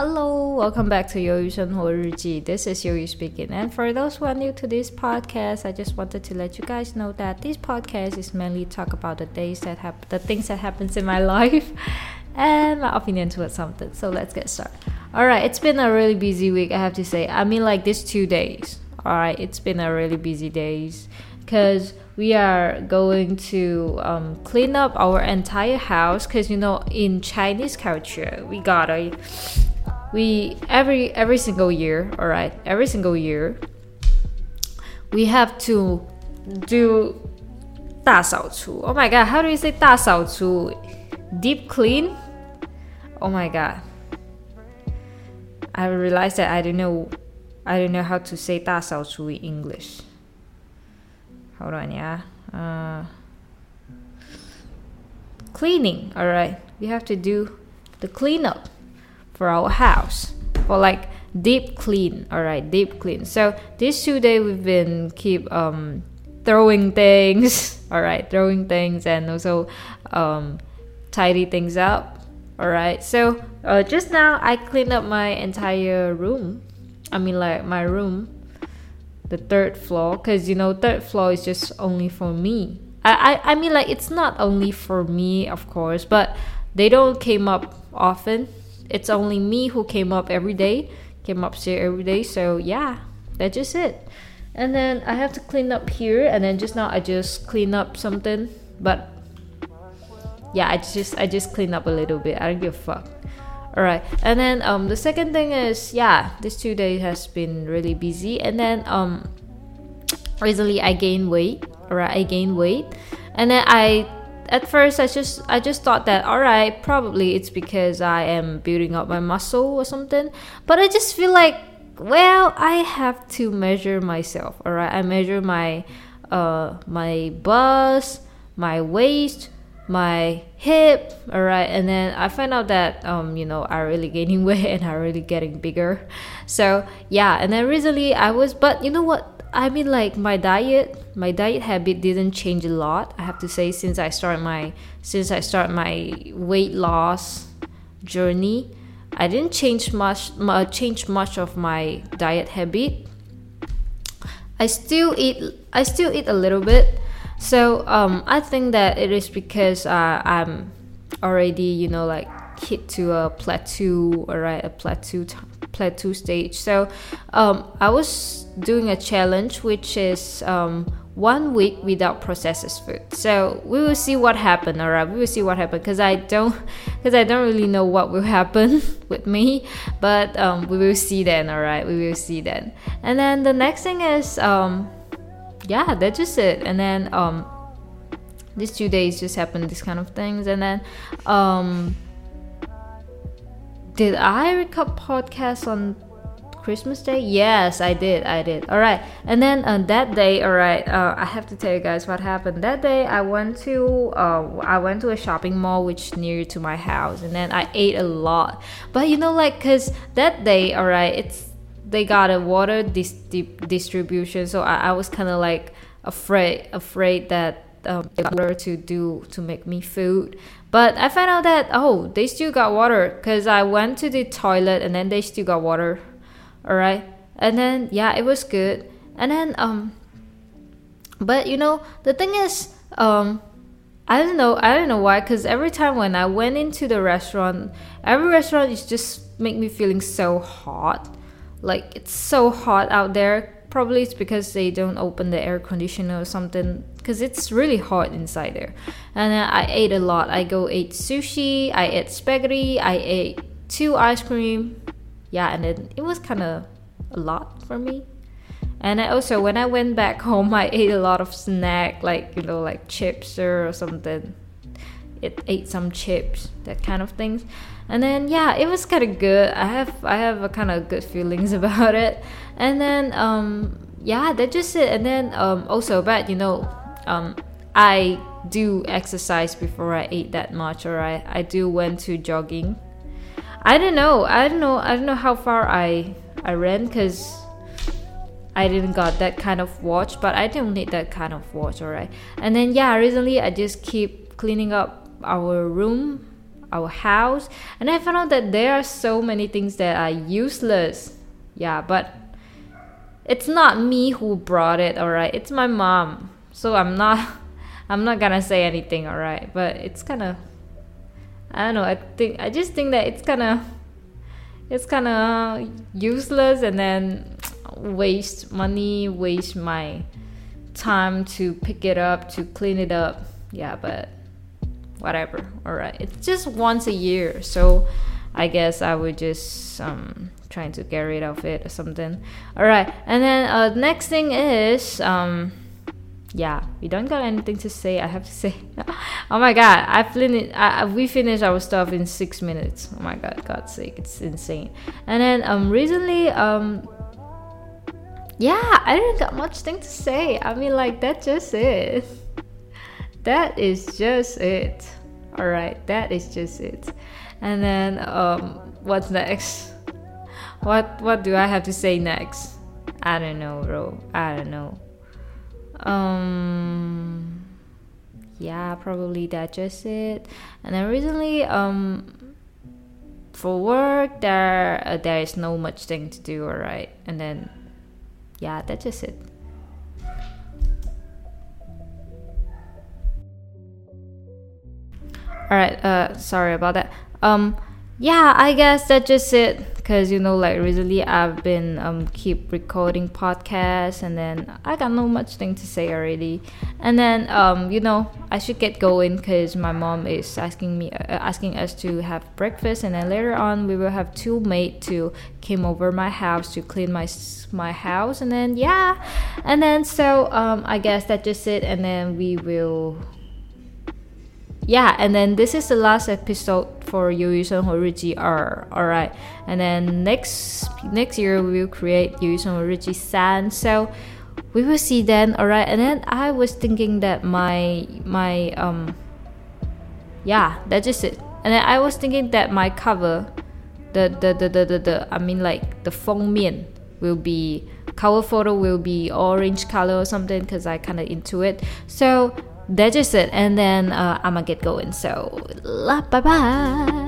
Hello, welcome back to Yoyu Shenhuo Ruji. This is Yoyu speaking. And for those who are new to this podcast, I just wanted to let you guys know that this podcast is mainly talk about the days that happen, the things that happens in my life and my opinion towards something. So let's get started. All right, it's been a really busy week, I have to say. I mean like these 2 days. All right, it's been a really busy days cuz we are going to um, clean up our entire house because you know in chinese culture we gotta we every every single year all right every single year we have to do 大扫除 oh my god how do you say 大扫除 deep clean? Oh my god. I realized that i don't know i don't know how to say 大扫除 in english. Hold on yeah. Uh, cleaning all right. We have to do the cleanup for our house for like deep clean. All right deep clean. So this two days we've been keep um throwing things. All right throwing things and also um tidy things up. All right so uh, just now i cleaned up my entire room. I mean like my room the third floor because you know third floor is just only for me. I, I i mean like it's not only for me of course but they don't came up often it's only me who came up every day came upstairs every day so yeah that's just it. And then i have to clean up here and then just now i just clean up something but yeah i just i just clean up a little bit i don't give a fuck. All right and then um the second thing is yeah this two days has been really busy and then um recently i gained weight all right i gained weight and then i at first i just i just thought that all right probably it's because i am building up my muscle or something. But i just feel like well i have to measure myself all right i measure my uh my bust my waist my hip all right and then i find out that um you know i really gaining weight and i really getting bigger. So yeah and then recently i was but you know what i mean like my diet my diet habit didn't change a lot i have to say since i started my since i started my weight loss journey. I didn't change much uh, change much of my diet habit. I still eat i still eat a little bit. So um, I think that it is because uh, I'm already, you know, like hit to a plateau, or right, a plateau plateau stage. So um, I was doing a challenge, which is um, one week without processed food. So we will see what happened. All right, we will see what happened because I don't, because I don't really know what will happen with me. But um, we will see then. All right, we will see then. And then the next thing is um, yeah, that's just it. And then um, these two days just happened these kind of things, and then um, did I record podcast on Christmas Day? Yes, I did. I did. All right. And then uh, that day, all right. Uh, I have to tell you guys what happened. That day, I went to uh, I went to a shopping mall which near to my house, and then I ate a lot. But you know, like, cause that day, all right, it's they got a water dis- distribution, so I, I was kind of like afraid afraid that um, to do to make me food. But I found out that oh, they still got water because I went to the toilet and then they still got water. All right, and then yeah, it was good. And then um, but you know the thing is um. I don't know. I don't know why. Cause every time when I went into the restaurant, every restaurant is just make me feeling so hot like it's so hot out there probably it's because they don't open the air conditioner or something because it's really hot inside there. And uh, i ate a lot. I go ate sushi i ate spaghetti i ate two ice cream. Yeah and then it was kind of a lot for me. And I also when i went back home i ate a lot of snack like you know like chips or something it ate some chips that kind of things. And then yeah it was kind of good. I have i have a kind of good feelings about it. And then um yeah that's just it. And then um also but you know um i do exercise before i eat that much or i i do went to jogging. I don't know. I don't know. I don't know how far i i ran because I didn't got that kind of watch, but I don't need that kind of watch, alright. And then yeah, recently I just keep cleaning up our room our house and i found out that there are so many things that are useless. Yeah but it's not me who brought it all right it's my mom. So i'm not i'm not gonna say anything all right but it's kind of i don't know i think i just think that it's kind of it's kind of useless and then waste money waste my time to pick it up to clean it up. Yeah but whatever all right. It's just once a year so i guess i would just um trying to get rid of it or something. All right and then uh next thing is um yeah we don't got anything to say i have to say. Oh my god i finished we finished our stuff in six minutes. Oh my god god's sake it's insane. And then um recently um yeah i didn't got much thing to say. I mean like that's just it that is just it all right that is just it and then um what's next what what do I have to say next? I don't know, bro. I don't know. Um yeah, probably that just it. And then recently um for work there uh, there is no much thing to do, alright. And then yeah, that's just it. Alright, uh sorry about that. Um yeah, I guess that's just it. Cause you know, like recently I've been um keep recording podcasts, and then I got no much thing to say already. And then um you know I should get going, cause my mom is asking me uh, asking us to have breakfast, and then later on we will have two maid to came over my house to clean my my house, and then yeah, and then so um I guess that's just it, and then we will yeah, and then this is the last episode for Yu Yu Shenghuo Riji Alright, and then next next year we will create Yu Yu San. So we will see then. Alright, and then I was thinking that my my um yeah, that's just it. And then I was thinking that my cover, the the the the the, the I mean like the 封面 will be cover photo will be orange color or something because I kind of into it. So just it. And then uh, I'm gonna get going. So, la bye bye.